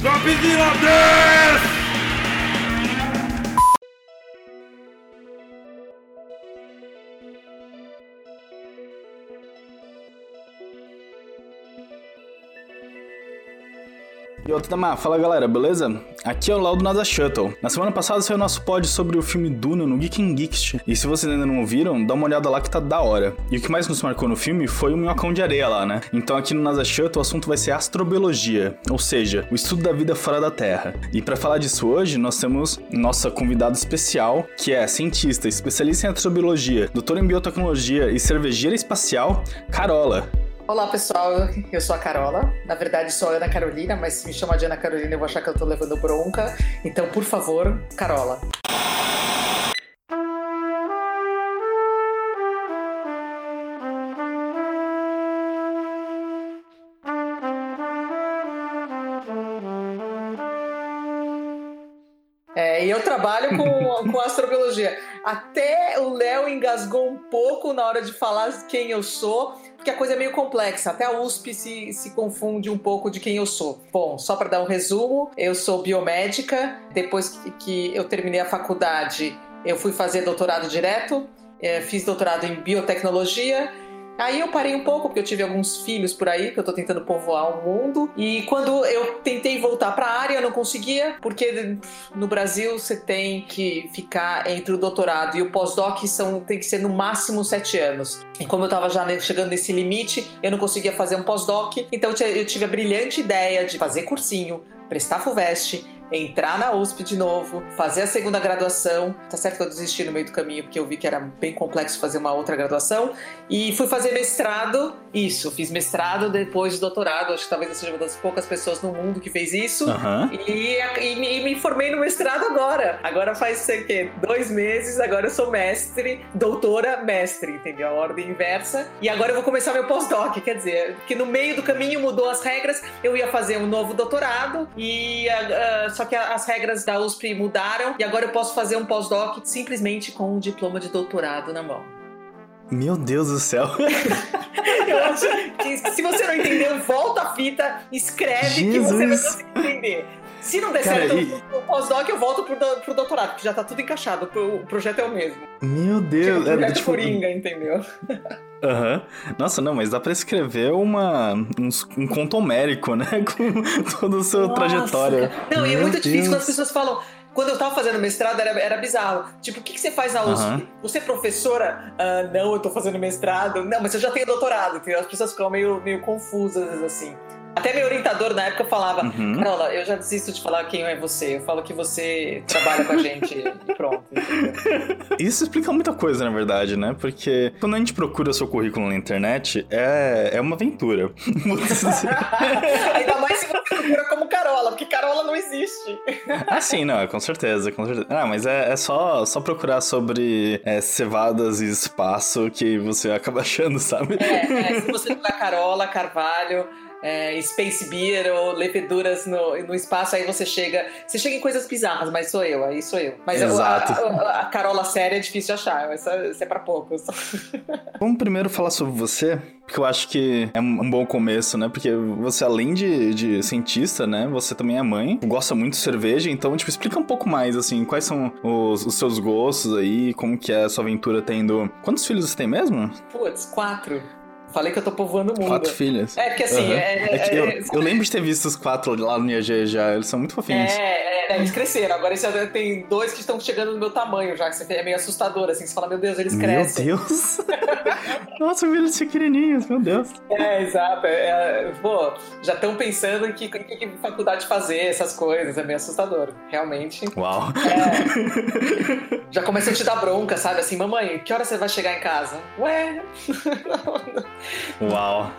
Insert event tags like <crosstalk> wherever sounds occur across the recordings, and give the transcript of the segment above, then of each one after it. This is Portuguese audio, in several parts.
Dropzilla Death! E outra Tamar, fala galera, beleza? Aqui é o Laudo NASA Shuttle. Na semana passada saiu nosso pod sobre o filme Duna no Geek Geekst. E se vocês ainda não ouviram, dá uma olhada lá que tá da hora. E o que mais nos marcou no filme foi o minhocão de areia lá, né? Então aqui no NASA Shuttle o assunto vai ser astrobiologia, ou seja, o estudo da vida fora da Terra. E para falar disso hoje, nós temos nossa convidada especial, que é cientista, especialista em astrobiologia, doutora em biotecnologia e cervejeira espacial, Carola. Olá pessoal, eu sou a Carola. Na verdade sou a Ana Carolina, mas se me chamar de Ana Carolina eu vou achar que eu tô levando bronca. Então, por favor, Carola. É, e eu trabalho com, com astrobiologia. Até o Léo engasgou um pouco na hora de falar quem eu sou porque a coisa é meio complexa. Até a USP se, se confunde um pouco de quem eu sou. Bom, só para dar um resumo, eu sou biomédica. Depois que, eu terminei a faculdade, eu fui fazer doutorado direto. É, fiz doutorado em biotecnologia Aí eu parei um pouco, porque eu tive alguns filhos por aí, que eu tô tentando povoar o mundo. E quando eu tentei voltar pra área, eu não conseguia, porque no Brasil você tem que ficar entre o doutorado e o pós-doc, são, tem que ser no máximo sete anos. E como eu tava já chegando nesse limite, eu não conseguia fazer um pós-doc, então eu tive a brilhante ideia de fazer cursinho, prestar FUVEST, entrar na USP de novo, fazer a segunda graduação. Tá certo que eu desisti no meio do caminho porque eu vi que era bem complexo fazer uma outra graduação. E fui fazer mestrado. Isso, fiz mestrado depois de doutorado. Acho que talvez eu seja uma das poucas pessoas no mundo que fez isso. Uhum. E, e, me, e, me formei no mestrado agora. Agora faz, sei o quê, dois meses. Agora eu sou mestre, doutora, mestre, entendeu? A ordem inversa. E agora eu vou começar meu pós-doc. Quer dizer, que no meio do caminho mudou as regras. Eu ia fazer um novo doutorado e. Uh, só que as regras da USP mudaram e agora eu posso fazer um pós-doc simplesmente com um diploma de doutorado na mão. Meu Deus do céu. <laughs> eu acho que se você não entendeu, volta a fita, escreve Jesus. que você vai conseguir entender. Se não der Cara, certo e... o pós-doc, eu volto pro, pro doutorado, porque já tá tudo encaixado, o projeto é o mesmo. Meu Deus. Tipo, o projeto é, tipo... Coringa, entendeu? Aham. Uhum. Nossa, não, mas dá pra escrever uma, um, um conto homérico, né? <laughs> Com toda a sua Nossa, trajetória. Não, Meu e é muito Deus. difícil quando as pessoas falam. Quando eu tava fazendo mestrado, era, era bizarro. Tipo, o que, que você faz na USP? Uhum. Você é professora? Ah, não, eu tô fazendo mestrado. Não, mas eu já tenho doutorado, entendeu? As pessoas ficam meio, meio confusas, assim. Até meu orientador na época falava: uhum. Carola, eu já desisto de falar quem é você. Eu falo que você trabalha com a gente e pronto. Isso explica muita coisa, na verdade, né? Porque quando a gente procura seu currículo na internet, é, é uma aventura. <laughs> Ainda mais se você procura como Carola, porque Carola não existe. ah, sim, não, com certeza, com certeza. Ah, mas é, é só, só procurar sobre é, cevadas e espaço que você acaba <laughs> achando, sabe? É, é se você procurar Carola, Carvalho é, Space Beer ou leveduras no, no espaço, aí você chega. Você chega em coisas bizarras, mas sou eu, aí sou eu. Mas. A, a, a, Carola séria é difícil de achar, isso é, é pra poucos. <laughs> Vamos primeiro falar sobre você, porque eu acho que é um bom começo, né? Porque você, além de, de cientista, né? Você também é mãe, gosta muito de cerveja, então, tipo, explica um pouco mais, assim, quais são os, os seus gostos aí, como que é a sua aventura tendo. Quantos filhos você tem mesmo? Putz, quatro. Falei que eu tô povoando o mundo. Quatro filhas. É, porque assim. Uhum. É, é, é eu, é, eu, lembro de ter visto os quatro lá no IAG já. Eles são muito fofinhos. É, é eles cresceram. Agora tem dois que estão chegando no meu tamanho já. Que é meio assustador, assim. Você fala, meu Deus, eles crescem. Meu Deus! <laughs> Nossa, eles são pequenininhos, meu Deus. É, exato. Pô, já estão pensando em que, que, que, faculdade fazer, essas coisas. É meio assustador, realmente. Uau! já começa a te dar bronca, sabe? Assim, mamãe, que hora você vai chegar em casa? Ué. <laughs> <laughs> Uau.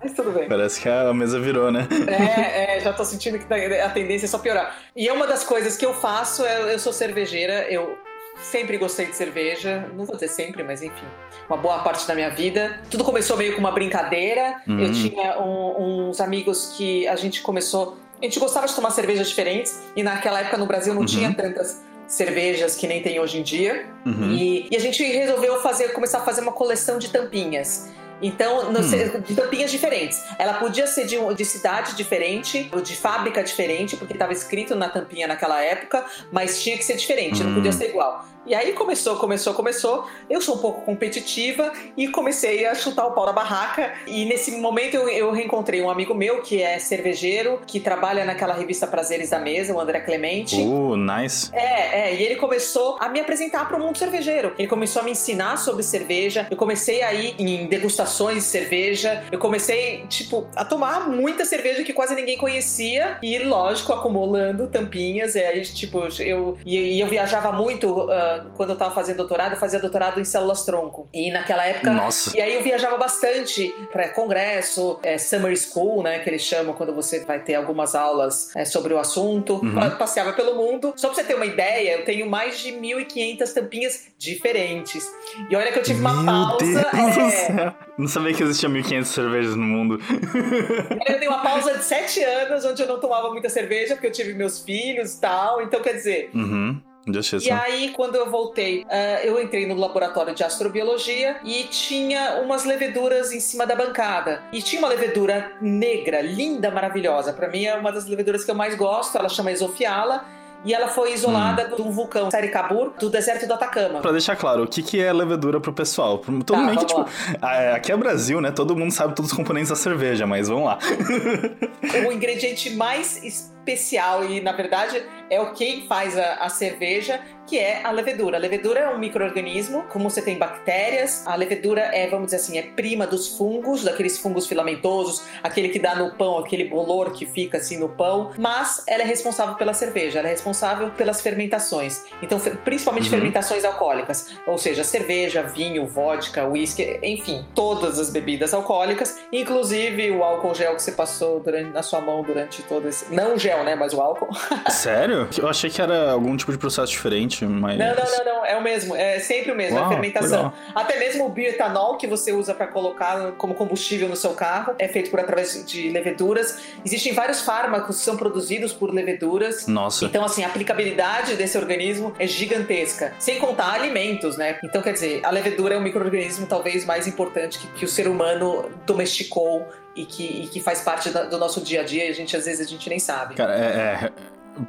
Mas tudo bem. Parece que a mesa virou, né? É, é, já tô sentindo que a tendência é só piorar. E é uma das coisas que eu faço, é, eu sou cervejeira, eu sempre gostei de cerveja, não vou dizer sempre, mas enfim, uma boa parte da minha vida. Tudo começou meio com uma brincadeira. Uhum. Eu tinha um, uns amigos que a gente começou. A gente gostava de tomar cervejas diferentes, e naquela época no Brasil não uhum. tinha tantas cervejas que nem tem hoje em dia. Uhum. E, e, a gente resolveu fazer, começar a fazer uma coleção de tampinhas. Então, no, hum. de tampinhas diferentes. Ela podia ser de, de cidade diferente, ou de fábrica diferente, porque estava escrito na tampinha naquela época, mas tinha que ser diferente, hum. não podia hum. ser igual. E aí começou, começou, começou. Eu sou um pouco competitiva e comecei a chutar o pau na barraca. E nesse momento eu, eu reencontrei um amigo meu que é cervejeiro, que trabalha naquela revista Prazeres da Mesa, o André Clemente. Uh, nice. É, é. E ele começou a me apresentar para o mundo cervejeiro. Ele começou a me ensinar sobre cerveja. Eu comecei a ir em degustações de cerveja. Eu comecei, tipo, a tomar muita cerveja que quase ninguém conhecia. E, lógico, acumulando tampinhas. E aí, tipo, eu, e, eu viajava muito. Uh, quando eu tava fazendo doutorado, eu fazia doutorado em células tronco. E naquela época. Nossa. E aí eu viajava bastante para congresso, é, summer school, né? Que eles chamam quando você vai ter algumas aulas é, sobre o assunto. Uhum. Passeava pelo mundo. Só pra você ter uma ideia, eu tenho mais de 1.500 tampinhas diferentes. E olha que eu tive Meu uma pausa. É... Não sabia que existia 1.500 cervejas no mundo. <laughs> eu dei uma pausa de 7 anos onde eu não tomava muita cerveja, porque eu tive meus filhos e tal. Então, quer dizer. Uhum. E aí, quando eu voltei, uh, eu entrei no laboratório de astrobiologia e tinha umas leveduras em cima da bancada. E tinha uma levedura negra, linda, maravilhosa. Para mim é uma das leveduras que eu mais gosto. Ela chama Esofiala e ela foi isolada hum. do vulcão Sarikabur, do deserto do Atacama. Pra deixar claro, o que, que é levedura pro pessoal? Todo tá, mundo que, tipo, aqui é Brasil, né? Todo mundo sabe todos os componentes da cerveja, mas vamos lá. <laughs> o ingrediente mais especial e, na verdade, é o quem faz a, a, cerveja, que é a levedura. A levedura é um microorganismo, como você tem bactérias, a levedura é, vamos dizer assim, é prima dos fungos, daqueles fungos filamentosos, aquele que dá no pão, aquele bolor que fica assim no pão, mas ela é responsável pela cerveja, ela é responsável pelas fermentações. Então, principalmente uhum. fermentações alcoólicas, ou seja, cerveja, vinho, vodka, uísque, enfim, todas as bebidas alcoólicas, inclusive o álcool gel que você passou durante, na sua mão durante todo esse, não gel, né, mas o álcool. <laughs> Sério? Eu achei que era algum tipo de processo diferente, mas. Não, não, não, não. É o mesmo. É sempre o mesmo. É Uau, é fermentação. Legal. Até mesmo o bioetanol que você usa para colocar como combustível no seu carro é feito por através de leveduras. Existem vários fármacos que são produzidos por leveduras. Nossa. Então, assim, a aplicabilidade desse organismo é gigantesca. Sem contar alimentos, né? Então, quer dizer, a levedura é o microorganismo talvez mais importante que, que o ser humano domesticou e que, e que faz parte da, do nosso dia a dia e a gente às vezes a gente nem sabe. Cara, é, é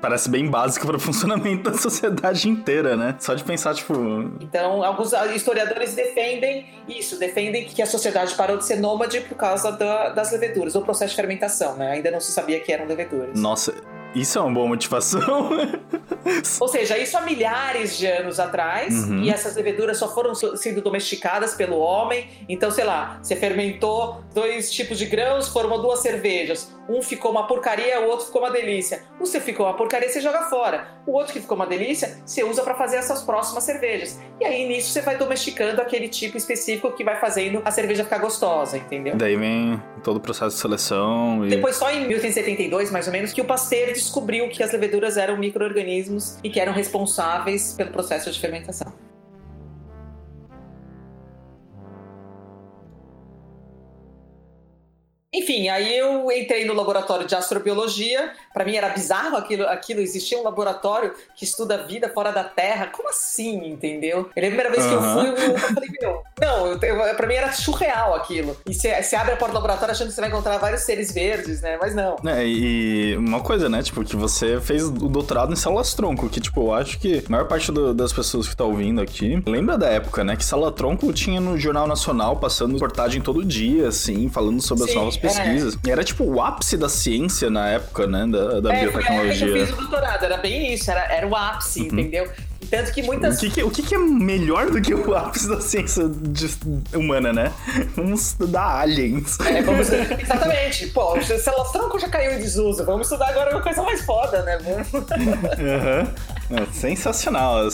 parece bem básico para o <laughs> funcionamento da sociedade inteira, né? Só de pensar, tipo. Então, alguns historiadores defendem isso, defendem que a sociedade parou de ser nômade por causa da, das leveduras, ou processo de fermentação, né? Ainda não se sabia que eram leveduras. Nossa, isso é uma boa motivação. <laughs> Ou seja, isso há milhares de anos atrás, uhum. e essas leveduras só foram sendo domesticadas pelo homem. Então, sei lá, você fermentou dois tipos de grãos, formou duas cervejas. Um ficou uma porcaria, o outro ficou uma delícia. O você ficou uma porcaria, você joga fora. O outro que ficou uma delícia, você usa para fazer essas próximas cervejas. E aí nisso você vai domesticando aquele tipo específico que vai fazendo a cerveja ficar gostosa, entendeu? Daí vem todo o processo de seleção. E... Depois, só em 1872, mais ou menos, que o Pasteur descobriu que as leveduras eram micro-organismos e que eram responsáveis pelo processo de fermentação. Enfim, aí eu entrei no laboratório de astrobiologia. Para mim era bizarro aquilo, aquilo. Existia um laboratório que estuda a vida fora da Terra. Como assim, entendeu? É a primeira vez que eu fui, eu falei, meu, não, para mim era surreal aquilo. E você abre a porta do laboratório achando que você vai encontrar vários seres verdes, né? Mas não. É, e uma coisa, né? Tipo, que você fez o doutorado em células tronco, que, tipo, eu acho que a maior parte do, das pessoas que tá ouvindo aqui lembra da época, né? Que célula tronco tinha no Jornal Nacional passando reportagem todo dia, assim, falando sobre Sim. as novas pesquisas. É. Era tipo o ápice da ciência na época, né? Da, da é, biotecnologia. Foi a eu fiz o doutorado, era bem isso, era, era o ápice, uhum. entendeu? Tanto que muitas. O que, que, o que, que, é melhor do que o ápice da ciência de, humana, né? Vamos estudar aliens. É, vamos... Exatamente. Pô, o tronco já caiu em desuso. Vamos estudar agora uma coisa mais foda, né? uhum. é, sensacional.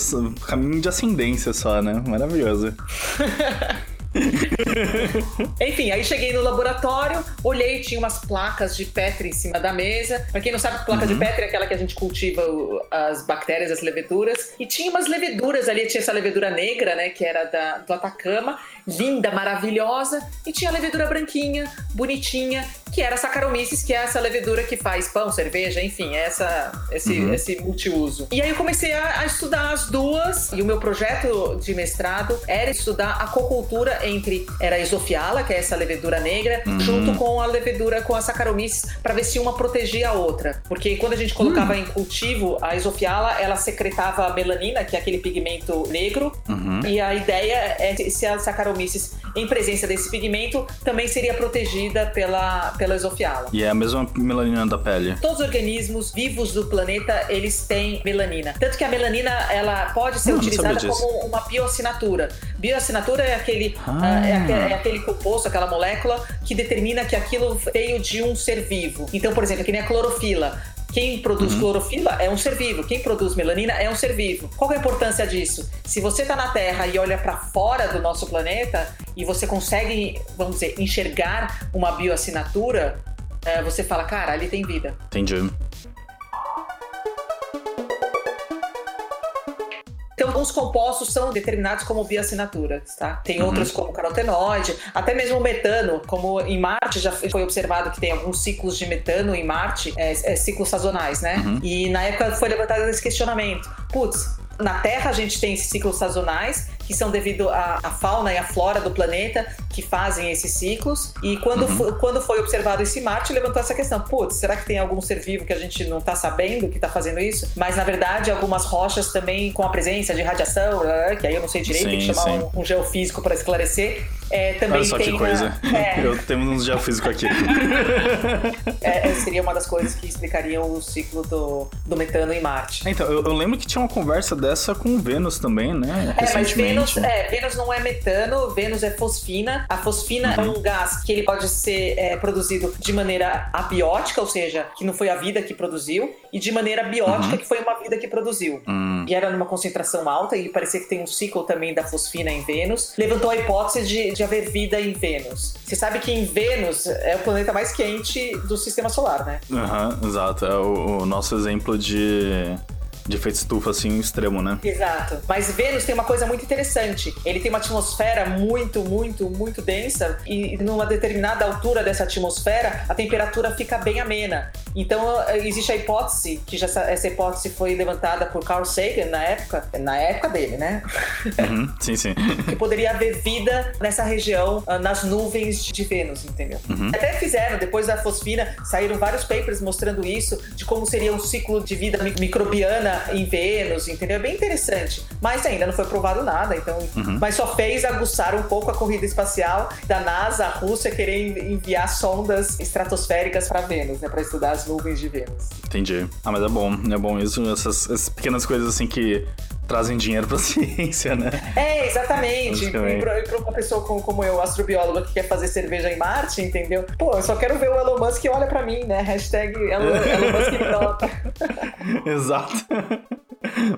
Caminho de ascendência só, né? Maravilhoso. <laughs> <laughs> Enfim, aí cheguei no laboratório, olhei, tinha umas placas de Petri em cima da mesa. Pra quem não sabe, placa uhum. de Petri é aquela que a gente cultiva as bactérias, as leveduras. E tinha umas leveduras ali, tinha essa levedura negra, né, que era da, do Atacama, linda, maravilhosa. E tinha a levedura branquinha, bonitinha, que era Saccharomyces, que é essa levedura que faz pão, cerveja, enfim, essa, esse, uhum. esse multiuso. E aí eu comecei a, a, estudar as duas, e o meu projeto de mestrado era estudar a cocultura entre era a isofiala, que é essa levedura negra, uhum. junto com a levedura com a Saccharomyces, para ver se uma protegia a outra. Porque quando a gente colocava uhum. em cultivo a isofiala, ela secretava melanina, que é aquele pigmento negro, uhum. e a ideia é se a Saccharomyces, em presença desse pigmento, também seria protegida pela, pela isofiala. E é a mesma melanina da pele? Todos os organismos vivos do planeta, eles têm melanina. Tanto que a melanina, ela pode ser hum, utilizada como uma bioassinatura. Bioassinatura é aquele, ah. uh, é, aquele, é aquele composto, aquela molécula que determina que aquilo veio de um ser vivo. Então, por exemplo, que nem a clorofila. Quem produz uhum. clorofila é um ser vivo, quem produz melanina é um ser vivo. Qual é a importância disso? Se você está na Terra e olha para fora do nosso planeta e você consegue, vamos dizer, enxergar uma bioassinatura, é, você fala, cara, ali tem vida. Entendi. Alguns compostos são determinados como bioassinaturas, tá? Tem uhum. outros como carotenoide, até mesmo o metano, como em Marte já foi observado que tem alguns ciclos de metano em Marte, é, é ciclos sazonais, né? Uhum. E na época foi levantado esse questionamento. Putz, na Terra a gente tem esses ciclos sazonais, que são devido à, fauna e à flora do planeta que fazem esses ciclos. E quando, uhum. foi, quando foi observado esse Marte, levantou essa questão: putz, será que tem algum ser vivo que a gente não está sabendo que está fazendo isso? Mas na verdade, algumas rochas também com a presença de radiação, que aí eu não sei direito, sim, tem que chamar um, um, geofísico para esclarecer. É, também Olha só que coisa. É... Eu tenho um geofísico aqui. <laughs> É, é, seria uma das coisas que explicariam o ciclo do, do metano em Marte. Então, eu, eu lembro que tinha uma conversa dessa com Vênus também, né? É, mas Vênus, é, Vênus não é metano, Vênus é fosfina. A fosfina uhum. é um gás que ele pode ser é, produzido de maneira abiótica, ou seja, que não foi a vida que produziu, e de maneira biótica, uhum. que foi uma vida que produziu. Uhum. E era numa concentração alta, e parecia que tem um ciclo também da fosfina em Vênus. Levantou a hipótese de, de haver vida em Vênus. Você sabe que em Vênus é o planeta mais quente do sistema solar, né? Aham, exato. É o, o nosso exemplo de de efeito estufa assim extremo, né? Exato. Mas Vênus tem uma coisa muito interessante. Ele tem uma atmosfera muito, muito, muito densa e numa determinada altura dessa atmosfera a temperatura fica bem amena. Então existe a hipótese que já essa, hipótese foi levantada por Carl Sagan na época, na época dele, né? <laughs> Uhum, sim, sim. <laughs> que poderia haver vida nessa região, ah, nas nuvens de Vênus, entendeu? Uhum. Até fizeram depois da fosfina saíram vários papers mostrando isso de como seria um ciclo de vida microbiana em Vênus, entendeu? É bem interessante. Mas ainda não foi provado nada, então. Uhum. Mas só fez aguçar um pouco a corrida espacial da NASA, a Rússia, querer enviar sondas estratosféricas para Vênus, né? Para estudar as nuvens de Vênus. Entendi. Ah, mas é bom, é bom isso, essas, essas pequenas coisas assim que trazem dinheiro pra <laughs> ciência, né? É, exatamente. E pra, pra, uma pessoa como, como eu, astrobióloga, que quer fazer cerveja em Marte, entendeu? Pô, eu só quero ver o Elon Musk que olha pra mim, né? Hashtag Elon, <laughs> Elon Musk <laughs> Exato.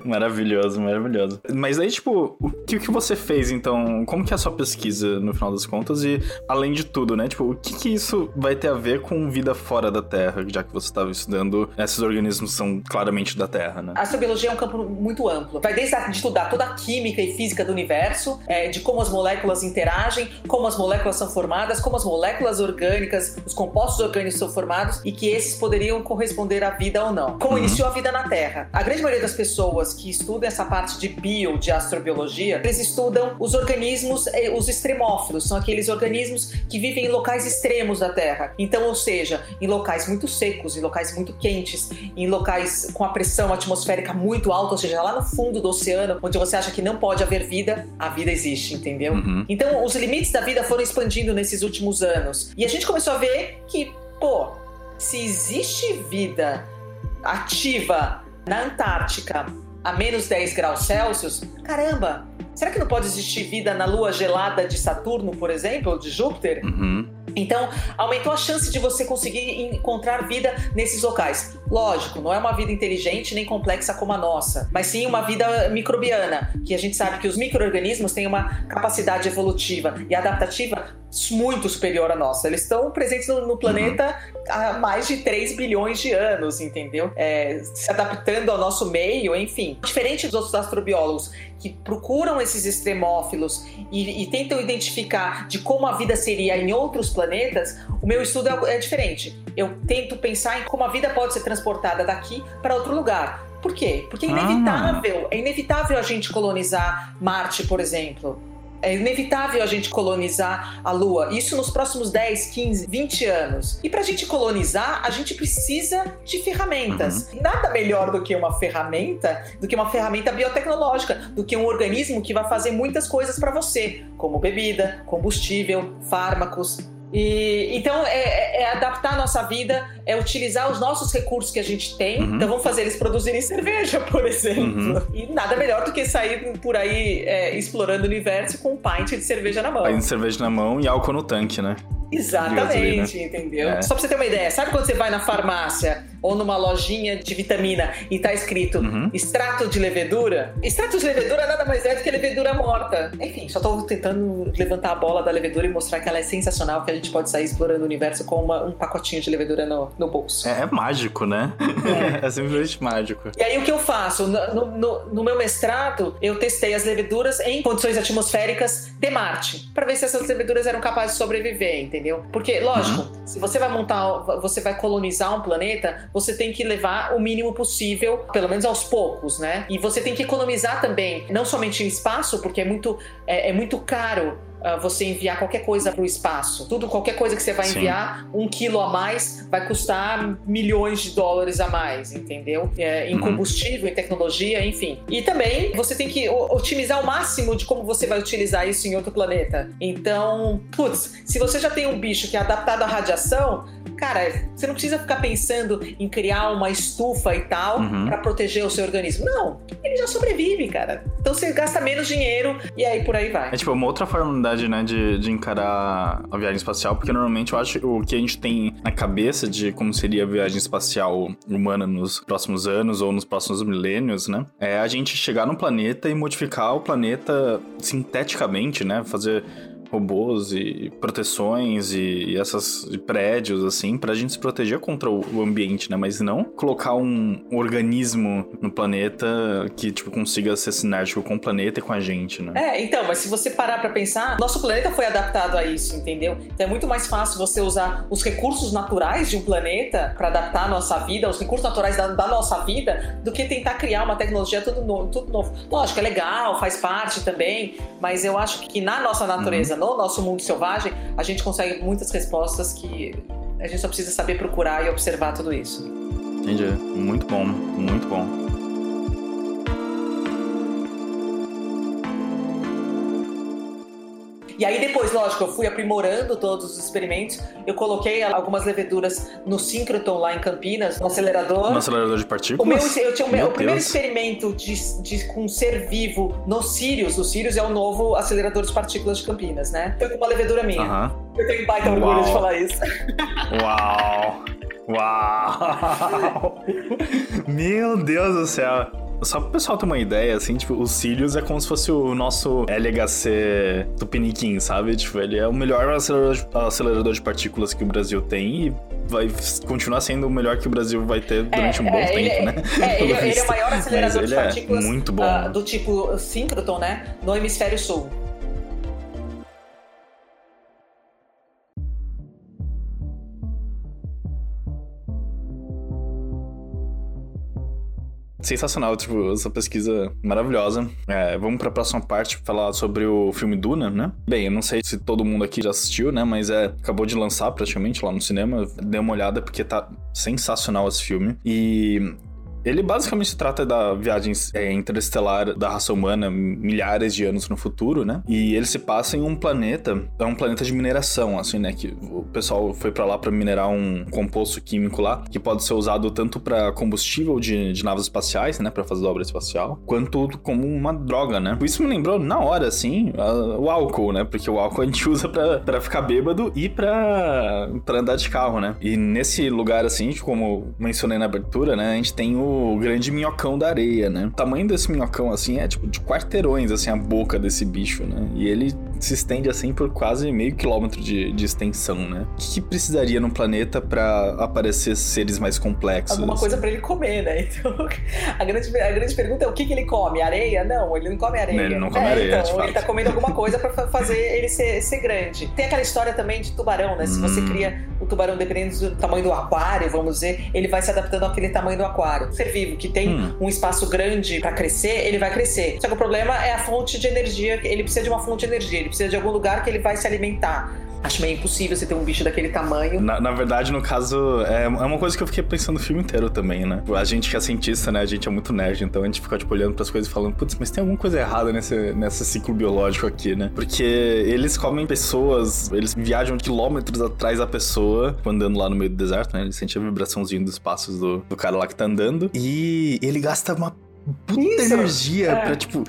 maravilhoso, maravilhoso. Mas aí, tipo, o que, que você fez, então? Como que é a sua pesquisa, no final das contas? E, além de tudo, né? Tipo, o que que isso vai ter a ver com vida fora da Terra, já que você estava estudando esses organismos são claramente da Terra, né? A astrobiologia é um campo muito amplo. Vai desde a, de estudar toda a química e física do universo, é, de como as moléculas interagem, como as moléculas são formadas, como as moléculas orgânicas, os compostos orgânicos são formados e que esses poderiam corresponder à vida ou não. Como uhum. iniciou a vida na Terra. A grande maioria das pessoas que estudam essa parte de bio, de astrobiologia, eles estudam os organismos, eh, os extremófilos, são aqueles organismos que vivem em locais extremos da Terra. Então, ou seja, em locais muito secos, em locais muito quentes, em locais com a pressão atmosférica muito alta, ou seja, lá no fundo do oceano, onde você acha que não pode haver vida, a vida existe, entendeu? Uhum. Então, os limites da vida foram expandindo nesses últimos anos. E a gente começou a ver que, pô, se existe vida ativa na Antártica a menos 10 graus Celsius, caramba, será que não pode existir vida na lua gelada de Saturno, por exemplo, ou de Júpiter? Uhum. Então, aumentou a chance de você conseguir encontrar vida nesses locais. Lógico, não é uma vida inteligente nem complexa como a nossa, mas sim uma vida microbiana, que a gente sabe que os micro-organismos têm uma capacidade evolutiva e adaptativa muito superior à nossa. Eles estão presentes no, no planeta uhum. há mais de 3 bilhões de anos, entendeu? É, se adaptando ao nosso meio, enfim. Diferente dos outros astrobiólogos que procuram esses extremófilos e, e, tentam identificar de como a vida seria em outros planetas, o meu estudo é, é diferente. Eu tento pensar em como a vida pode ser transportada daqui para outro lugar. Por quê? Porque é ah. inevitável, ah. é inevitável a gente colonizar Marte, por exemplo. É inevitável a gente colonizar a Lua. Isso nos próximos 10, 15, 20 anos. E para a gente colonizar, a gente precisa de ferramentas. Uhum. Nada melhor do que uma ferramenta, do que uma ferramenta biotecnológica, do que um organismo que vai fazer muitas coisas para você, como bebida, combustível, fármacos, e, então, é, é, é, adaptar a nossa vida, é utilizar os nossos recursos que a gente tem. Uhum. Então, vamos fazer eles produzirem cerveja, <laughs> por exemplo. Uhum. E nada melhor do que sair por aí é, explorando o universo com um pint de cerveja na mão. Pint de cerveja na mão e álcool no tanque, né? Exatamente, entendeu? É. Só pra você ter uma ideia, sabe quando você vai na farmácia ou numa lojinha de vitamina e tá escrito uhum. extrato de levedura? Extrato de levedura nada mais é do que levedura morta. Enfim, só tô tentando levantar a bola da levedura e mostrar que ela é sensacional, que a gente pode sair explorando o universo com uma, um pacotinho de levedura no, no bolso. É, é mágico, né? É. <laughs> é. simplesmente mágico. E aí o que eu faço? No, no, no meu mestrado, eu testei as leveduras em condições atmosféricas de Marte, para ver se essas leveduras eram capazes de sobreviver, entendeu? Entendeu? Porque, lógico, uhum. se você vai montar, você vai colonizar um planeta, você tem que levar o mínimo possível, pelo menos aos poucos, né? E você tem que economizar também, não somente em espaço, porque é muito, é, é muito caro uh, você enviar qualquer coisa para o espaço. Tudo, qualquer coisa que você vai enviar, Sim. um quilo a mais vai custar milhões de dólares a mais, entendeu? É, em uhum. combustível, em tecnologia, enfim. E também você tem que otimizar o máximo de como você vai utilizar isso em outro planeta. Então, putz, se você já tem um bicho que é adaptado à radiação, cara, você não precisa ficar pensando em criar uma estufa e tal uhum. para proteger o seu organismo. Não, ele já sobrevive, cara. Então você gasta menos dinheiro e aí por aí vai. É tipo uma outra forma né, de, de encarar a viagem espacial, porque normalmente eu acho o que a gente tem na cabeça de como seria a viagem espacial humana nos próximos anos ou nos próximos milênios, né, é a gente chegar no planeta e modificar o planeta sinteticamente, né, fazer robôs e proteções e, essas prédios, assim, pra gente se proteger contra o, ambiente, né? Mas não colocar um organismo no planeta que, tipo, consiga ser sinérgico com o planeta e com a gente, né? É, então, mas se você parar pra pensar, nosso planeta foi adaptado a isso, entendeu? Então é muito mais fácil você usar os recursos naturais de um planeta para adaptar a nossa vida, os recursos naturais da, da, nossa vida, do que tentar criar uma tecnologia tudo novo, tudo novo. Lógico, é legal, faz parte também, mas eu acho que na nossa natureza, no nosso mundo selvagem, a gente consegue muitas respostas que a gente só precisa saber procurar e observar tudo isso. Entendi. Muito bom, muito bom. E aí depois, lógico, eu fui aprimorando todos os experimentos. Eu coloquei algumas leveduras no síncroton lá em Campinas, no acelerador. No acelerador de partículas? O meu, eu tinha o, meu, o primeiro experimento de, de, com ser vivo no Sirius. O Sirius é o novo acelerador de partículas de Campinas, né? Foi com uma levedura minha. Eu tenho baita orgulho de falar isso. Uau! Uau! <laughs> Meu Deus do céu! Só pro pessoal ter uma ideia, assim, tipo, o Sirius é como se fosse o nosso LHC do Piniquim, sabe? Tipo, ele é o melhor acelerador de, partículas que o Brasil tem e vai continuar sendo o melhor que o Brasil vai ter durante é, um bom é, tempo, ele, né? É, <laughs> ele, ele, é o maior acelerador de é partículas é muito bom. Uh, do tipo síncroton, né? No hemisfério sul. Sensacional, tipo, essa pesquisa maravilhosa. É, vamos para a próxima parte falar sobre o filme Duna, né? Bem, eu não sei se todo mundo aqui já assistiu, né? Mas é acabou de lançar praticamente lá no cinema. Dê uma olhada porque tá sensacional esse filme. E ele basicamente trata da viagem é, interestelar da raça humana milhares de anos no futuro, né? E ele se passa em um planeta, é um planeta de mineração, assim, né? Que o pessoal foi para lá para minerar um composto químico lá que pode ser usado tanto para combustível de, de, naves espaciais, né? Para fazer obra espacial, quanto como uma droga, né? Isso me lembrou na hora, assim, a, o álcool, né? Porque o álcool a gente <laughs> usa para ficar bêbado e para andar de carro, né? E nesse lugar, assim, como mencionei na abertura, né? A gente tem o o grande minhocão da areia, né? O tamanho desse minhocão, assim, é tipo de quarteirões, assim, a boca desse bicho, né? E ele se estende assim por quase meio quilômetro de, de extensão, né? O que, que precisaria num planeta para aparecer seres mais complexos? Alguma coisa para ele comer, né? <laughs> Então, a grande, a grande pergunta é o que, que ele come? Areia? Não, ele não come areia. Ele não come é, areia. Então, ele tá comendo alguma <laughs> coisa para fazer ele ser, ser grande. Tem aquela história também de tubarão, né? Se você hum. cria o tubarão, dependendo do tamanho do aquário, vamos dizer, ele vai se adaptando àquele tamanho do aquário. Ser vivo que tem hum. um espaço grande para crescer, ele vai crescer. Só que o problema é a fonte de energia. Ele precisa de uma fonte de energia, ele precisa de algum lugar que ele vai se alimentar. Acho meio impossível você ter um bicho daquele tamanho. Na, na, verdade, no caso, é, é uma coisa que eu fiquei pensando o filme inteiro também, né? A gente que é cientista, né? A gente é muito nerd, então a gente fica, tipo, olhando pras coisas e falando, putz, mas tem alguma coisa errada nesse, nesse ciclo biológico aqui, né? Porque eles comem pessoas, eles viajam quilômetros atrás da pessoa, andando lá no meio do deserto, né? Ele sente a vibraçãozinha dos passos do, do cara lá que tá andando. E ele gasta uma puta Isso, energia é. pra, tipo,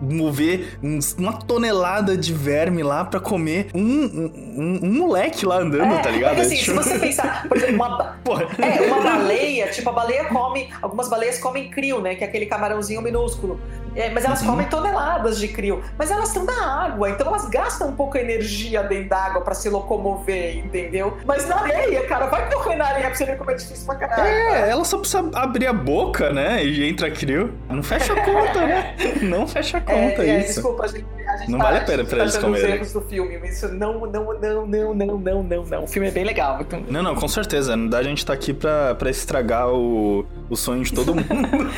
mover uma tonelada de verme lá pra comer um, um, um moleque lá andando, é, tá ligado? É que, assim, se você pensar, por exemplo, uma, <laughs> é, uma baleia, tipo, a baleia come, algumas baleias comem crio, né? Que é aquele camarãozinho minúsculo. É, mas elas uhum. comem toneladas de crio. Mas elas estão na água, então elas gastam um pouco de energia dentro d'água para se locomover, entendeu? Mas na areia, cara, vai correr na areia pra você ver como é difícil pra caralho. É, ela só precisa abrir a boca, né? E entra crio. Não fecha a conta, né? <laughs> Não fecha a conta é, é, isso. Desculpa, a gente, a gente não tá, vale a pena pra eles comerem. os erros do filme, mas isso não, não, não, não, não, não, não, não. O filme é bem legal. Então... Não, não, com certeza. Não dá a gente tá aqui pra, pra estragar o, o sonho de todo <laughs> mundo.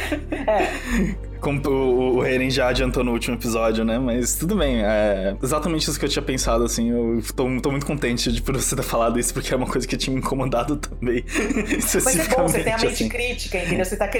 é. Como o, o Heren já adiantou no último episódio, né? Mas tudo bem. É exatamente isso que eu tinha pensado, assim. Eu tô, tô muito contente de por você ter falado isso, porque é uma coisa que tinha me incomodado <laughs> também. Mas é bom, você tem a mente assim. crítica, entendeu? Você tá,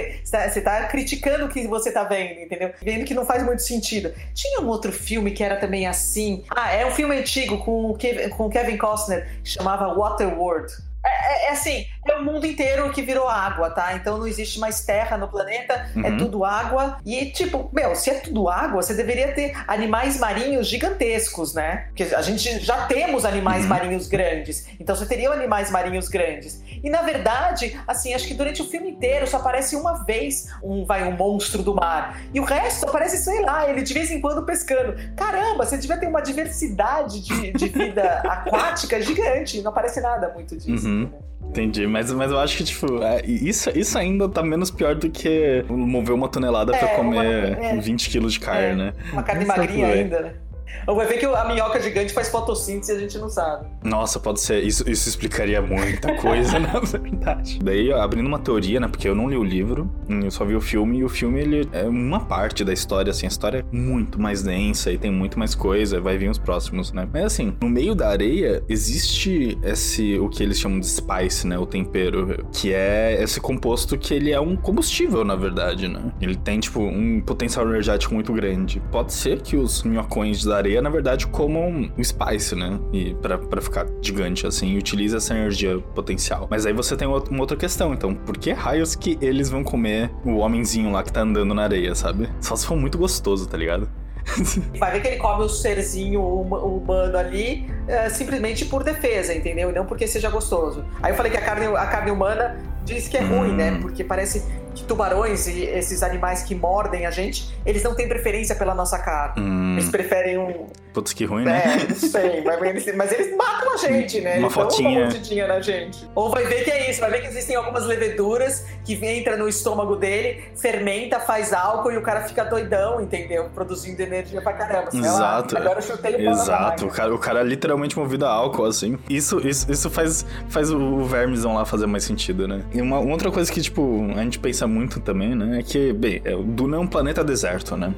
você tá criticando o que você tá vendo, entendeu? Vendo que não faz muito sentido. Tinha um outro filme que era também assim. Ah, é um filme antigo com o Kevin, com Kevin Costner, que chamava Waterworld. É, é, é, assim, é o mundo inteiro que virou água, tá? Então não existe mais terra no planeta, é uhum. é tudo água. E, tipo, meu, se é tudo água, você deveria ter animais marinhos gigantescos, né? Porque a gente já temos animais uhum. marinhos grandes. Então você teria animais marinhos grandes. E na verdade, assim, acho que durante o filme inteiro só aparece uma vez um, vai, um monstro do mar. E o resto aparece, sei lá, ele de vez em quando pescando. Caramba, você devia ter uma diversidade de, de vida <laughs> aquática gigante. Não aparece nada muito disso. Uhum. Entendi, mas, mas eu acho que, tipo, é, isso, isso ainda tá menos pior do que mover uma tonelada é, pra comer uma, é, 20 quilos de carne, é, né? Uma carne magrinha ainda, né? Vai ver que a minhoca gigante faz fotossíntese e a gente não sabe. Nossa, pode ser. Isso, isso explicaria muita coisa, <laughs> na verdade. Daí, abrindo uma teoria, né? Porque eu não li o livro, eu só vi o filme, e o filme, ele é uma parte da história, assim. A história é muito mais densa e tem muito mais coisa, vai vir os próximos, né? Mas, assim, no meio da areia, existe esse, o que eles chamam de spice, né? O tempero, que é esse composto que ele é um combustível, na verdade, né? Ele tem, tipo, um potencial energético muito grande. Pode ser que os minhocões da areia, na verdade, comam um spice, né? E pra, pra ficar gigante, assim, e utiliza essa energia potencial. Mas aí você tem uma outra questão, então, por que raios que eles vão comer o homenzinho lá que tá andando na areia, sabe? Só se for muito gostoso, tá ligado? <laughs> Vai ver que ele come o serzinho humano ali é, simplesmente por defesa, entendeu? E não porque seja gostoso. Aí eu falei que a carne, a carne humana diz que é ruim, né? Hum. Porque parece que tubarões e esses animais que mordem a gente, eles não têm preferência pela nossa carne. Hum. Eles preferem um. Putz, que ruim, né? É, não sei. mas, eles, mas eles matam a gente, né? Uma fotinha. uma mordidinha na gente. Ou vai ver que é isso, vai ver que existem algumas leveduras que entra no estômago dele, fermenta, faz álcool e o cara fica doidão, entendeu? Produzindo energia pra caramba. Exato. Lá. Agora eu chutei o Exato. O cara, o cara é literalmente movido a álcool, assim. Isso, isso, isso faz, faz o vermezão lá fazer mais sentido, né? E uma, uma outra coisa que, tipo, a gente pensa muito também, né? É que, bem, é, o Duna é um planeta deserto, né?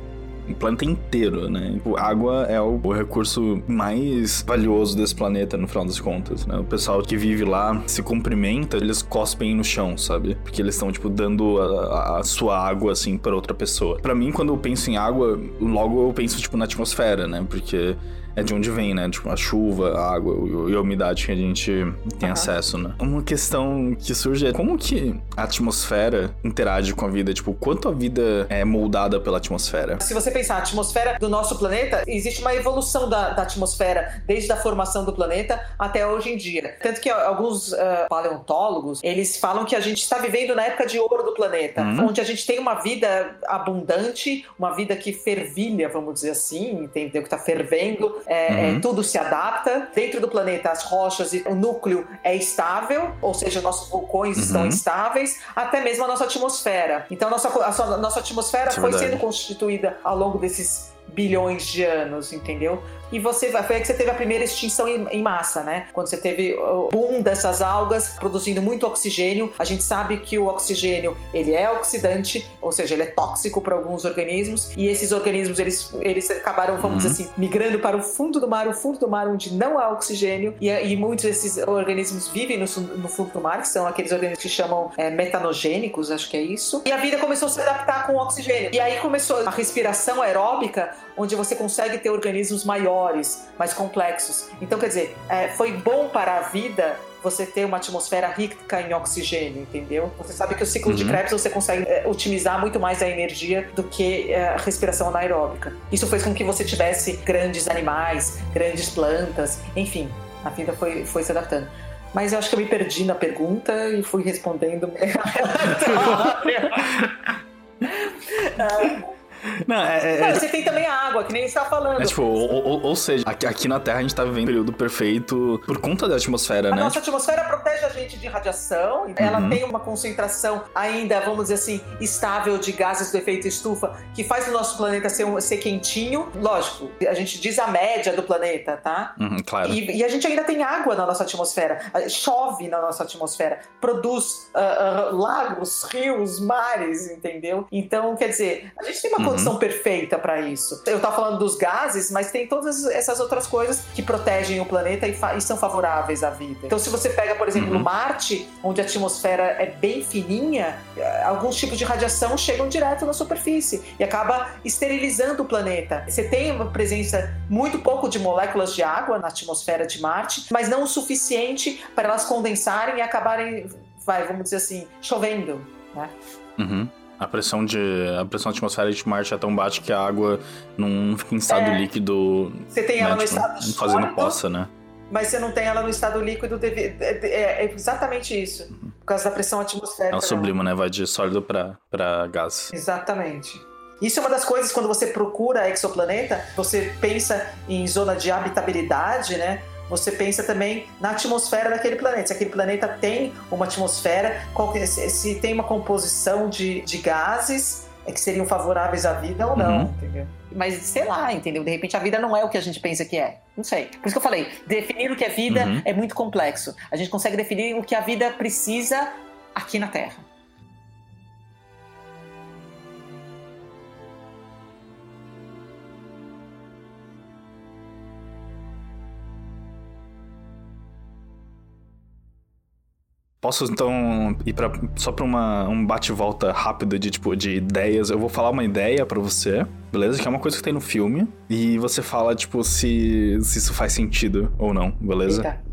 o planeta inteiro, né? Tipo, água é o, o, recurso mais valioso desse planeta, no final das contas, né? O pessoal que vive lá se cumprimenta, eles cospem no chão, sabe? Porque eles estão, tipo, dando a, a, sua água, assim, para outra pessoa. Para mim, quando eu penso em água, logo eu penso, tipo, na atmosfera, né? Porque é de onde vem, né? Tipo, a chuva, a água e a umidade que a gente tem uhum. acesso, né? Uma questão que surge é como que a atmosfera interage com a vida? Tipo, quanto a vida é moldada pela atmosfera? Se você pensar a atmosfera do nosso planeta, existe uma evolução da, da atmosfera desde a formação do planeta até hoje em dia. Tanto que alguns uh, paleontólogos, eles falam que a gente está vivendo na época de ouro do planeta, uhum. onde a gente tem uma vida abundante, uma vida que fervilha, vamos dizer assim, entendeu? Que está fervendo, é, uhum. é, tudo se adapta. Dentro do planeta, as rochas e o núcleo é estável, ou seja, nossos vulcões uhum. estão estáveis, até mesmo a nossa atmosfera. Então, nossa, a, a nossa atmosfera Isso é foi sendo constituída ao longo desses bilhões de anos, entendeu? E você vai, foi aí que você teve a primeira extinção em, em, massa, né? Quando você teve o boom dessas algas produzindo muito oxigênio. A gente sabe que o oxigênio ele é oxidante, ou seja, ele é tóxico para alguns organismos. E esses organismos eles, eles acabaram, vamos uhum. dizer assim, migrando para o fundo do mar, o fundo do mar onde não há oxigênio. E, e muitos desses organismos vivem no, no, fundo do mar, que são aqueles organismos que chamam é, metanogênicos, acho que é isso. E a vida começou a se adaptar com o oxigênio. E aí começou a respiração aeróbica, onde você consegue ter organismos maiores, mais complexos. Então, quer dizer, é, foi bom para a vida você ter uma atmosfera rica em oxigênio, entendeu? Você sabe que o ciclo uhum. de Krebs você consegue é, otimizar muito mais a energia do que é, a respiração anaeróbica. Isso fez com que você tivesse grandes animais, grandes plantas, enfim, a vida foi, foi se adaptando. Mas eu acho que eu me perdi na pergunta e fui respondendo. <laughs> <laughs> Não, é, é, Não, você tem também a água, que nem você tá falando. É, tipo, ou, ou, ou, seja, aqui, aqui, na Terra a gente tá vivendo um período perfeito por conta da atmosfera, a né? Nossa atmosfera protege a gente de radiação, uhum. ela tem uma concentração ainda, vamos dizer assim, estável de gases do efeito estufa, que faz o nosso planeta ser, um, ser quentinho. Lógico, a gente diz a média do planeta, tá? Uhum, claro. E, e, a gente ainda tem água na nossa atmosfera, chove na nossa atmosfera, produz uh, uh, lagos, rios, mares, entendeu? Então, quer dizer, a gente tem uma condição uhum. perfeita para isso. Eu tava falando dos gases, mas tem todas essas outras coisas que protegem o planeta e, e são favoráveis à vida. Então, se você pega, por exemplo, uhum. Marte, onde a atmosfera é bem fininha, eh, alguns tipos de radiação chegam direto na superfície e acaba esterilizando o planeta. Você tem uma presença muito pouco de moléculas de água na atmosfera de Marte, mas não o suficiente para elas condensarem e acabarem, vai, vamos dizer assim, chovendo, né? Uhum. A pressão de a pressão atmosférica de Marte é tão baixa que a água não fica em estado é. líquido. Você tem ela né, no tipo, estado fazendo poça, né? Mas você não tem ela no estado líquido. É, é, é exatamente isso. Uhum. Por causa da pressão atmosférica. Ela sublima, né? Vai de sólido para gás. Exatamente. Isso é uma das coisas quando você procura exoplaneta, você pensa em zona de habitabilidade, né? Você pensa também na atmosfera daquele planeta. Se aquele planeta tem uma atmosfera, que, se tem uma composição de, de gases é que seriam favoráveis à vida ou não, uhum. entendeu? Mas sei lá, entendeu? De repente a vida não é o que a gente pensa que é. Não sei. Por isso que eu falei, definir o que é vida uhum. é muito complexo. A gente consegue definir o que a vida precisa aqui na Terra. Posso então ir para só para um bate-volta rápido de tipo de ideias. Eu vou falar uma ideia para você, beleza? Que é uma coisa que tem no filme e você fala tipo se, se isso faz sentido ou não, beleza? Eita.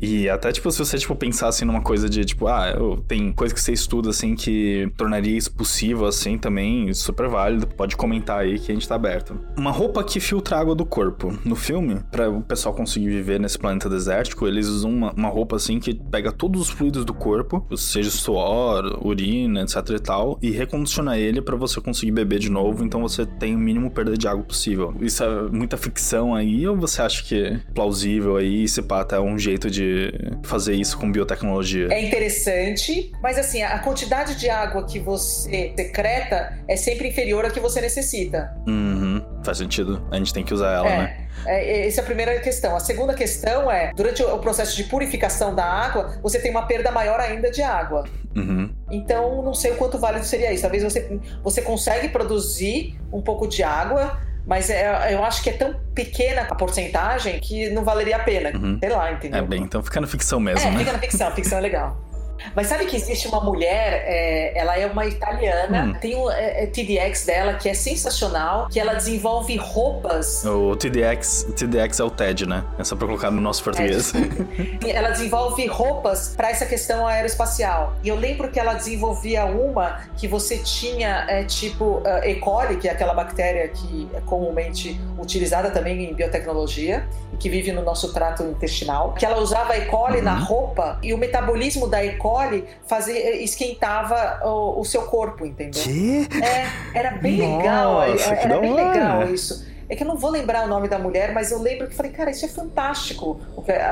E até, tipo, se você, tipo, pensar, assim, numa coisa de, tipo, ah, tem coisa que você estuda, assim, que tornaria isso possível, assim, também, super válido. Pode comentar aí que a gente tá aberto. Uma roupa que filtra água do corpo. No filme, para o pessoal conseguir viver nesse planeta desértico, eles usam uma, uma roupa, assim, que pega todos os fluidos do corpo, seja suor, urina, etc e tal, e recondiciona ele para você conseguir beber de novo, então você tem o mínimo perda de água possível. Isso é muita ficção aí, ou você acha que é plausível aí, se pá, até um jeito de fazer isso com biotecnologia? É interessante, mas assim, a quantidade de água que você secreta é sempre inferior à que você necessita. Uhum, faz sentido. A gente tem que usar ela, é. né? É, essa é a primeira questão. A segunda questão é, durante o processo de purificação da água, você tem uma perda maior ainda de água. Uhum. Então, não sei o quanto válido seria isso. Talvez você, você consegue produzir um pouco de água, mas é, eu acho que é tão pequena a porcentagem que não valeria a pena. Uhum. Sei lá, entendeu? É bem, então fica na ficção mesmo, é, né? fica na ficção, ficção é legal. <laughs> Mas sabe que existe uma mulher, é, ela é uma italiana, hum. tem o é, é TDX dela que é sensacional, que ela desenvolve roupas. O TDX, TDX é o TED, né? É só pra colocar no nosso português. <laughs> ela desenvolve roupas para essa questão aeroespacial. E eu lembro que ela desenvolvia uma que você tinha é, tipo uh, E. coli, que é aquela bactéria que é comumente utilizada também em biotecnologia e que vive no nosso trato intestinal, que ela usava E. coli uhum. na roupa e o metabolismo da E. coli coli fazia, esquentava o, o seu corpo, entendeu? Que? É, era bem Nossa, legal. Era, era bem legal isso. É que eu não vou lembrar o nome da mulher, mas eu lembro que falei, cara, isso é fantástico.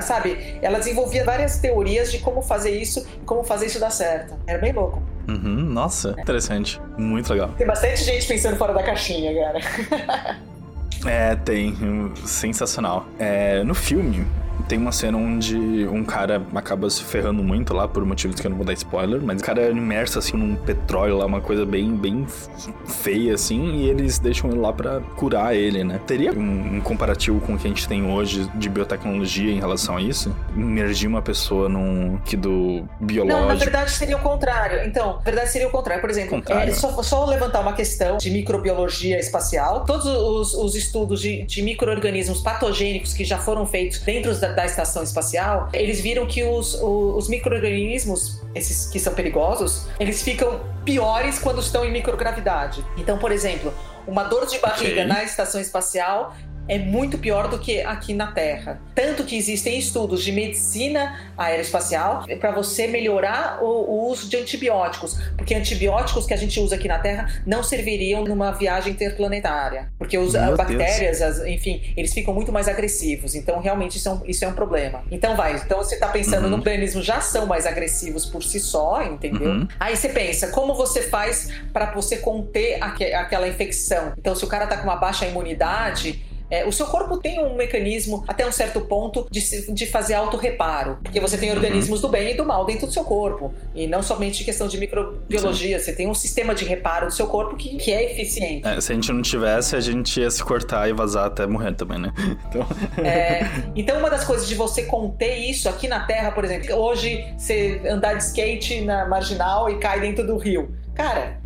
Sabe? Ela desenvolvia várias teorias de como fazer isso e como fazer isso dar certo. Era bem louco. Uhum, nossa, interessante. Muito legal. Tem bastante gente pensando fora da caixinha, cara. é, tem. Sensacional. É, no filme, tem uma cena onde um cara acaba se ferrando muito lá, por motivos que eu não vou dar spoiler, mas o cara é imerso assim num petróleo lá, uma coisa bem, bem feia assim, e eles deixam ele lá para curar ele, né? Teria um, um, comparativo com o que a gente tem hoje de biotecnologia em relação a isso? Imergir uma pessoa num que do biológico. Não, na verdade seria o contrário. Então, na verdade seria o contrário. Por exemplo, contrário. É, só, só, levantar uma questão de microbiologia espacial. Todos os, os estudos de, de micro-organismos patogênicos que já foram feitos dentro da, da estação espacial, eles viram que os, os, os micro-organismos, esses que são perigosos, eles ficam piores quando estão em microgravidade. Então, por exemplo, uma dor de barriga okay. na estação espacial é muito pior do que aqui na Terra. Tanto que existem estudos de medicina aeroespacial para você melhorar o, o, uso de antibióticos, porque antibióticos que a gente usa aqui na Terra não serviriam numa viagem interplanetária, porque os, as bactérias, as, enfim, eles ficam muito mais agressivos. Então, realmente, isso é um, isso é um problema. Então, vai. Então, você está pensando uhum. no organismo já são mais agressivos por si só, entendeu? Uhum. Aí você pensa, como você faz para você conter aqu aquela infecção? Então, se o cara está com uma baixa imunidade, é, o seu corpo tem um mecanismo, até um certo ponto, de, de fazer autorreparo. Porque você tem organismos do bem e do mal dentro do seu corpo. E não somente questão de microbiologia. Sim. Você tem um sistema de reparo do seu corpo que, que é eficiente. É, se a gente não tivesse, a gente ia se cortar e vazar até morrer também, né? <laughs> Então... É, então, uma das coisas de você conter isso aqui na Terra, por exemplo, hoje você andar de skate na marginal e cai dentro do rio. Cara,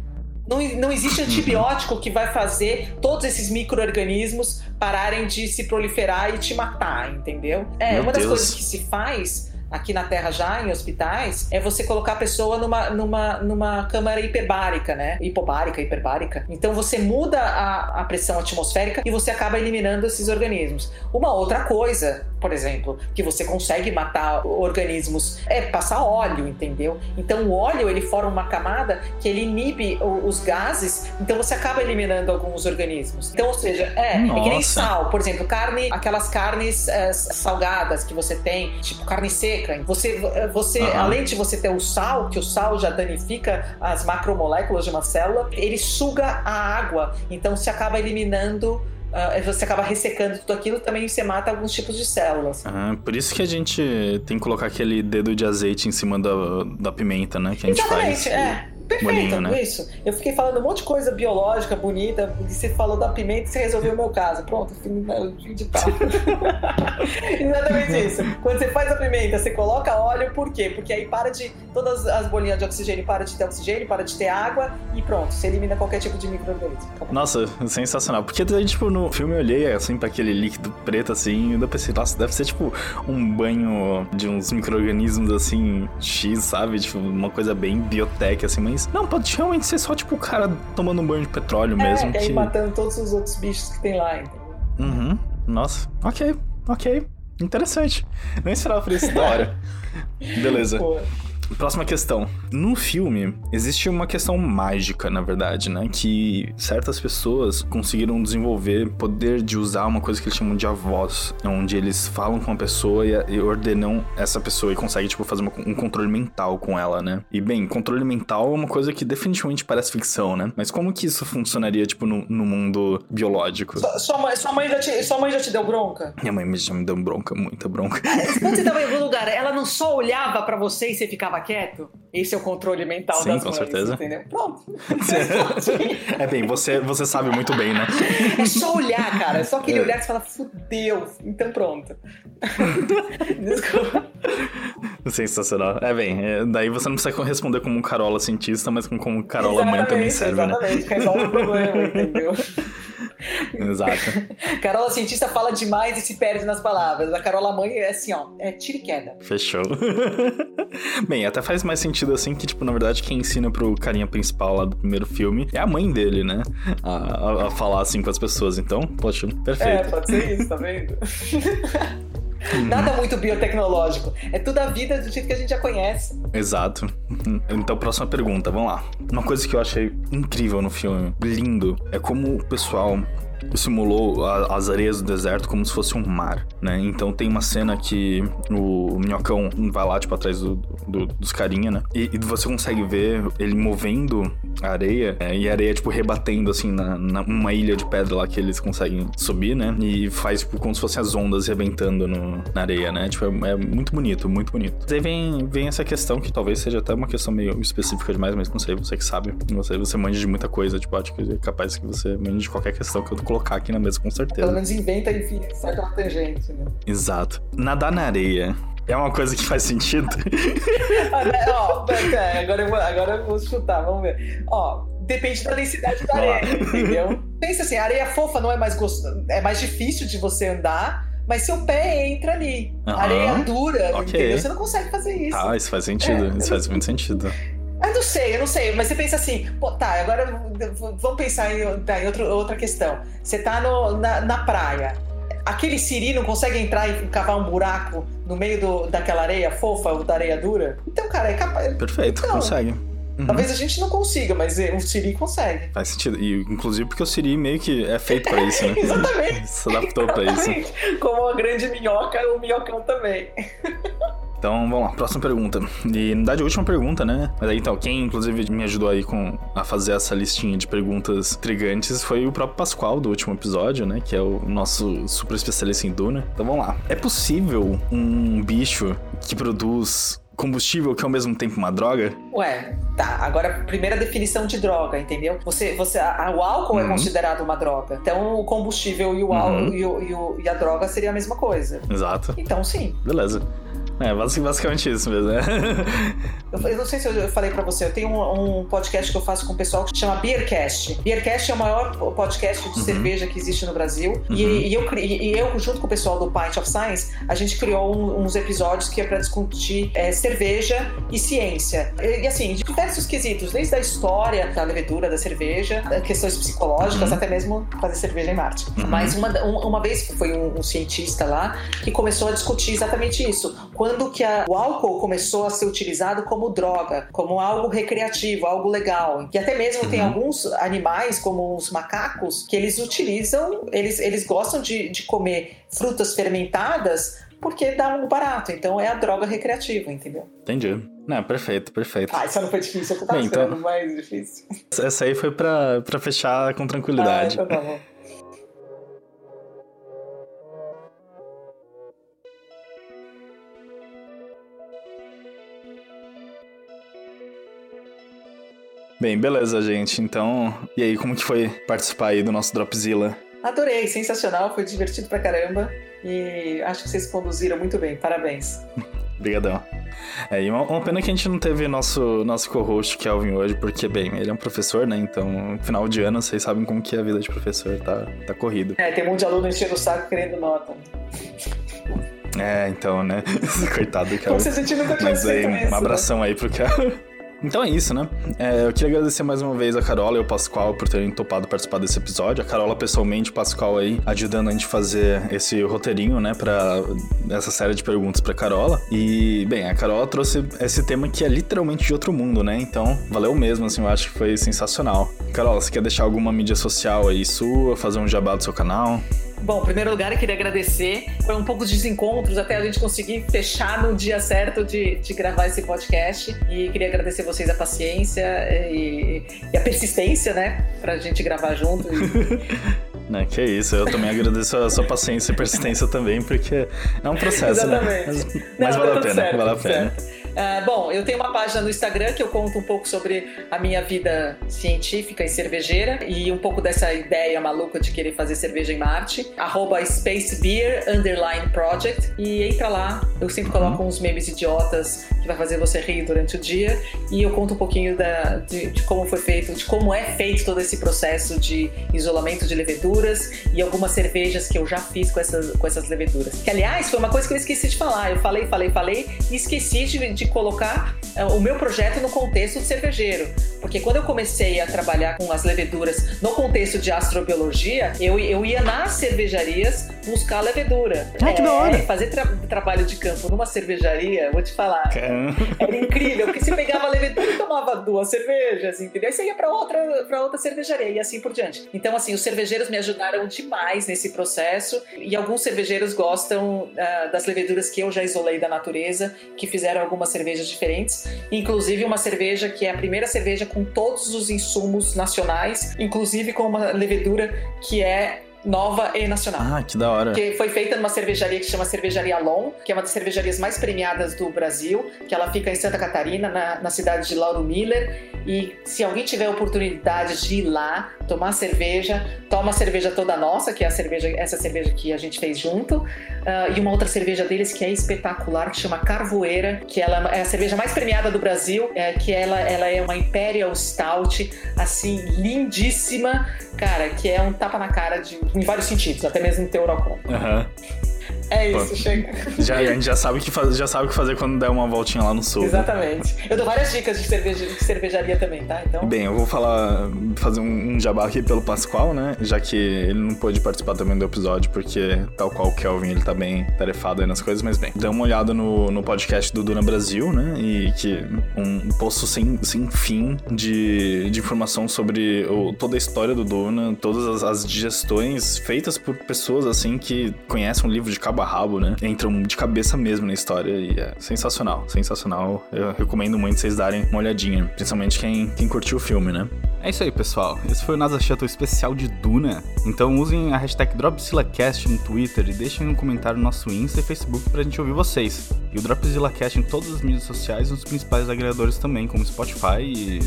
não, não existe uhum. antibiótico que vai fazer todos esses micro-organismos pararem de se proliferar e te matar, entendeu? É, Meu uma das Deus. coisas que se faz aqui na Terra já, em hospitais, é você colocar a pessoa numa, numa, numa câmara hiperbárica, né? Hipobárica, hiperbárica. Então você muda a, a pressão atmosférica e você acaba eliminando esses organismos. Uma outra coisa, por exemplo, que você consegue matar organismos é passar óleo, entendeu? Então o óleo ele forma uma camada que ele inibe os gases, então você acaba eliminando alguns organismos. Então, ou seja, é, é que nem sal, por exemplo, carne, aquelas carnes é, salgadas que você tem, tipo carne seca. Você, você uhum. além de você ter o sal, que o sal já danifica as macromoléculas de uma célula, ele suga a água. Então você acaba eliminando Uh, você acaba ressecando tudo aquilo, também você mata alguns tipos de células. Ah, por isso que a gente tem que colocar aquele dedo de azeite em cima da, da pimenta, né? Que a gente Exatamente, faz. É. Perfeito, né? isso. Eu fiquei falando um monte de coisa biológica, bonita, e você falou da pimenta e você resolveu o meu caso. Pronto, fim de papo. <laughs> Exatamente isso. Quando você faz a pimenta, você coloca óleo, por quê? Porque aí para de. Todas as bolinhas de oxigênio para de ter oxigênio, para de ter água e pronto, você elimina qualquer tipo de microorganismo. Nossa, sensacional. Porque tipo, no filme eu olhei assim para aquele líquido preto assim, e eu pensei, nossa, deve ser tipo um banho de uns micro-organismos assim, X, sabe? Tipo, uma coisa bem biotech, assim, mas não, pode realmente ser só, tipo, o cara tomando um banho de petróleo é, mesmo. É, que... matando todos os outros bichos que tem lá, entendeu? Uhum. Nossa, ok, ok. Interessante. Não esperava por isso, da hora. <laughs> Beleza. Pô. Próxima questão. No filme, existe uma questão mágica, na verdade, né? Que certas pessoas conseguiram desenvolver poder de usar uma coisa que eles chamam de avós, onde eles falam com a pessoa e, ordenam essa pessoa e conseguem, tipo, fazer uma, um controle mental com ela, né? E, bem, controle mental é uma coisa que definitivamente parece ficção, né? Mas como que isso funcionaria, tipo, no, no mundo biológico? Sua, sua, mãe, sua, mãe já te, sua mãe já te deu bronca? Minha mãe já me deu bronca, muita bronca. Quando você <laughs> tava em algum lugar, ela não só olhava para você e você ficava quieto? Esse é o controle mental Sim, das com mães, certeza. entendeu? Pronto. <laughs> é bem, você, você sabe muito bem, né? É só olhar, cara. É só aquele é. olhar que você fala, fudeu. Então pronto. <laughs> Desculpa. Sensacional. É bem, é, daí você não precisa responder como um Carola cientista, mas como Carola exatamente, mãe também serve, exatamente. né? Exatamente, resolve o problema, entendeu? <laughs> <laughs> Exato. Carola cientista fala demais e se perde nas palavras. A Carola mãe é assim, ó, é tira e queda. Fechou. <laughs> Bem, até faz mais sentido assim que, tipo, na verdade, quem ensina pro carinha principal lá do primeiro filme é a mãe dele, né? A, a, a falar assim com as pessoas. Então, poxa, perfeito. É, pode ser isso, tá vendo? <laughs> <laughs> Nada muito biotecnológico. É tudo a vida do jeito que a gente já conhece. Exato. <laughs> Então, próxima pergunta, vamos lá. Uma coisa que eu achei incrível no filme, lindo, é como o pessoal simulou a, as areias do deserto como se fosse um mar, né? Então tem uma cena que o minhocão vai lá, tipo, atrás do, do, dos carinha, né? E, e, você consegue ver ele movendo a areia é, e a areia, tipo, rebatendo, assim, na, na, uma ilha de pedra lá que eles conseguem subir, né? E faz, tipo, como se fossem as ondas rebentando no, na areia, né? Tipo, é, é, muito bonito, muito bonito. Daí vem, vem essa questão que talvez seja até uma questão meio específica demais, mas não sei, você que sabe. Você, você manja de muita coisa, tipo, acho que é capaz que você manje de qualquer questão que eu colocar aqui na mesa, com certeza. Pelo menos inventa e sai pela tangente, né? Exato. Nadar na areia é uma coisa que faz sentido? <laughs> Ó, agora, eu vou, agora eu vou chutar, vamos ver. Ó, depende da densidade da areia, entendeu? Pensa assim, areia fofa não é mais gostoso, é mais difícil de você andar, mas seu pé entra ali. Uhum. Areia dura, okay. entendeu? Você não consegue fazer isso. Ah, isso faz sentido, é, isso faz muito sentido. Eu não sei, eu não sei, mas você pensa assim, pô, tá, agora vamos pensar em, tá, em outro, outra questão. Você tá no, na, na praia, aquele siri não consegue entrar e cavar um buraco no meio do, daquela areia fofa ou da areia dura? Então, cara, é capaz. Perfeito, então, consegue. Uhum. Talvez a gente não consiga, mas o Siri consegue. Faz sentido. E, inclusive porque o Siri meio que é feito pra isso, né? <laughs> Exatamente. Se adaptou Exatamente. pra isso. Como uma grande minhoca, o minhocão também. <laughs> Então, vamos lá, próxima pergunta. E, na verdade, a última pergunta, né? Mas aí, então, quem, inclusive, me ajudou aí com a fazer essa listinha de perguntas intrigantes foi o próprio Pascoal, do último episódio, né? Que é o nosso super especialista em Duna. Então, vamos lá. É possível um bicho que produz combustível que é ao mesmo tempo uma droga? Ué, tá. Agora, primeira definição de droga, entendeu? Você, você, a, o álcool é uhum. é considerado uma droga. Então, o combustível e, o, uhum. e, o, e, o, e a droga seria a mesma coisa. Exato. Então, sim. Beleza. É, basicamente isso mesmo, né? eu, eu, não sei se eu falei pra você, eu tenho um, um, podcast que eu faço com o pessoal que chama Beercast. Beercast é o maior podcast de uhum. cerveja que existe no Brasil. Uhum. E, e, eu, e eu, junto com o pessoal do Pint of Science, a gente criou um, uns episódios que é pra discutir é, cerveja e ciência. E, e, assim, de diversos quesitos, desde a história da levedura da cerveja, questões psicológicas, uhum. até mesmo fazer cerveja em Marte. Uhum. Mas uma, uma vez foi um, um cientista lá que começou a discutir exatamente isso quando que a, o álcool começou a ser utilizado como droga, como algo recreativo, algo legal. E até mesmo uhum. tem alguns animais, como os macacos, que eles utilizam, eles, eles gostam de, de comer frutas fermentadas porque dá um barato. Então é a droga recreativa, entendeu? Entendi. Não, perfeito, perfeito. Ah, isso não foi difícil, eu tava Bem, então, mais difícil. Essa aí foi pra, pra fechar com tranquilidade. Ah, então tá bom. Bem, beleza, gente. Então, e aí, como que foi participar aí do nosso Dropzilla? Adorei, sensacional, foi divertido pra caramba e acho que vocês conduziram muito bem. Parabéns. <laughs> Obrigadão. É, e uma, uma, pena que a gente não teve nosso, nosso co-host Kelvin hoje, porque, bem, ele é um professor, né? Então, final de ano, vocês sabem como que é a vida de professor, tá, tá corrido. É, tem um monte de aluno enchendo o saco querendo nota. É, então, né? <laughs> Coitado do Kelvin. Como se a gente nunca Mas aí, um né? abração né? aí pro Kelvin. Então é isso, né? É, eu queria agradecer mais uma vez a Carola e o Pascoal por terem topado participar desse episódio. A Carola pessoalmente, o Pascoal aí, ajudando a gente fazer esse roteirinho, né? Pra essa série de perguntas pra Carola. E, bem, a Carola trouxe esse tema que é literalmente de outro mundo, né? Então, valeu mesmo, assim, eu acho que foi sensacional. Carola, você quer deixar alguma mídia social aí sua, fazer um jabá do seu canal? Bom, em primeiro lugar, eu queria agradecer. Foi um pouco de desencontros até a gente conseguir fechar no dia certo de, de gravar esse podcast. E queria agradecer vocês a paciência e, e a persistência, né? Pra gente gravar junto. E... <laughs> Né, que isso, eu também agradeço a sua paciência e persistência também, porque é um processo, né? Exatamente. né? Mas, mas Não, vale, a pena, certo, vale a pena, uh, bom, eu tenho uma página no Instagram que eu conto um pouco sobre a minha vida científica e cervejeira e um pouco dessa ideia maluca de querer fazer cerveja em Marte. Arroba Spacebeer Underline Project e entra lá, eu sempre coloco uhum. uns memes idiotas que vai fazer você rir durante o dia e eu conto um pouquinho da, de, de como foi feito, de como é feito todo esse processo de isolamento de levedura leveduras e algumas cervejas que eu já fiz com essas, com essas leveduras. Que, aliás, foi uma coisa que eu esqueci de falar. Eu falei, falei, falei e esqueci de, de colocar uh, o meu projeto no contexto de cervejeiro. Porque quando eu comecei a trabalhar com as leveduras no contexto de astrobiologia, eu, eu ia nas cervejarias buscar levedura. Ah, que da hora. É, fazer tra trabalho de campo numa cervejaria, vou te falar, Caramba. era incrível, porque você pegava a levedura e tomava duas cervejas, entendeu? Aí você ia pra outra, pra outra cervejaria e assim por diante. Então, assim, os cervejeiros me ajudaram demais nesse processo e alguns cervejeiros gostam uh, das leveduras que eu já isolei da natureza, que fizeram algumas cervejas diferentes, inclusive uma cerveja que é a primeira cerveja com todos os insumos nacionais, inclusive com uma levedura que é nova e nacional. Ah, que da hora. Que foi feita numa cervejaria que se chama Cervejaria Lon, que é uma das cervejarias mais premiadas do Brasil, que ela fica em Santa Catarina, na, na cidade de Lauro Miller. E se alguém tiver a oportunidade de ir lá, tomar cerveja, toma a cerveja toda nossa, que é a cerveja, essa cerveja que a gente fez junto, uh, e uma outra cerveja deles que é espetacular, que chama Carvoeira, que ela é a cerveja mais premiada do Brasil, é, que ela, ela é uma Imperial Stout, assim, lindíssima, cara, que é um tapa na cara de, em vários sentidos, até mesmo teorocon. Aham. É isso, Pô, chega. Já, a gente já sabe, que faz, já sabe o que fazer quando der uma voltinha lá no sul. Exatamente. Eu dou várias dicas de, cerveja, de cervejaria também, tá? Então... Bem, eu vou falar, fazer um, um jabá aqui pelo Pascoal, né? Já que ele não pôde participar também do episódio, porque tal qual o Kelvin, ele tá bem tarefado aí nas coisas, mas bem. Dê uma olhada no, no podcast do Duna Brasil, né? E que um posto sem, sem fim de, de informação sobre o, toda a história do Duna, todas as, as digestões feitas por pessoas, assim, que conhecem o livro de cabo rabo, né? Entram de cabeça mesmo na história e é sensacional, sensacional. Eu recomendo muito vocês darem uma olhadinha, principalmente quem, quem curtiu o filme, né? É isso aí, pessoal. Esse foi o NASA Shuttle especial de Duna. Então usem a hashtag DropzillaCast no Twitter e deixem um comentário no nosso Insta e Facebook pra gente ouvir vocês. E o DropzillaCast em todas as mídias sociais e nos principais agregadores também, como Spotify e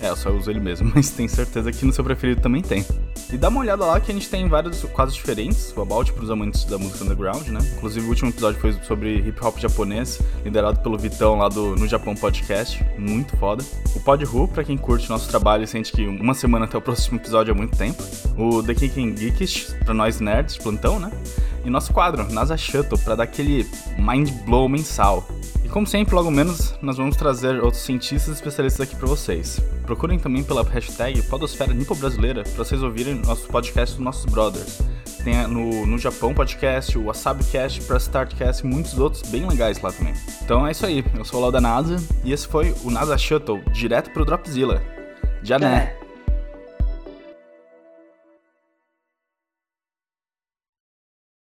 é, eu só uso ele mesmo, <laughs> mas tenho certeza que no seu preferido também tem. E dá uma olhada lá que a gente tem vários quadros diferentes, o About pros amantes da música underground, né? Inclusive o último episódio foi sobre hip hop japonês, liderado pelo Vitão lá do No Japão Podcast, muito foda. O Pod Who, pra quem curte nosso trabalho e sente que uma semana até o próximo episódio é muito tempo. O The Kicking Geekish, pra nós nerds plantão, né? E nosso quadro, NASA Shuttle, pra dar aquele mind blow mensal. E como sempre, logo menos, nós vamos trazer outros cientistas especialistas aqui para vocês. Procurem também pela hashtag Podosfera Nipo Brasileira para vocês ouvirem nosso podcast dos nossos brothers. Tem no, no Japão Podcast, o WasabiCast, Press Startcast e muitos outros bem legais lá também. Então é isso aí, eu sou o Lau da NASA e esse foi o NASA Shuttle, direto pro Dropzilla. Já né?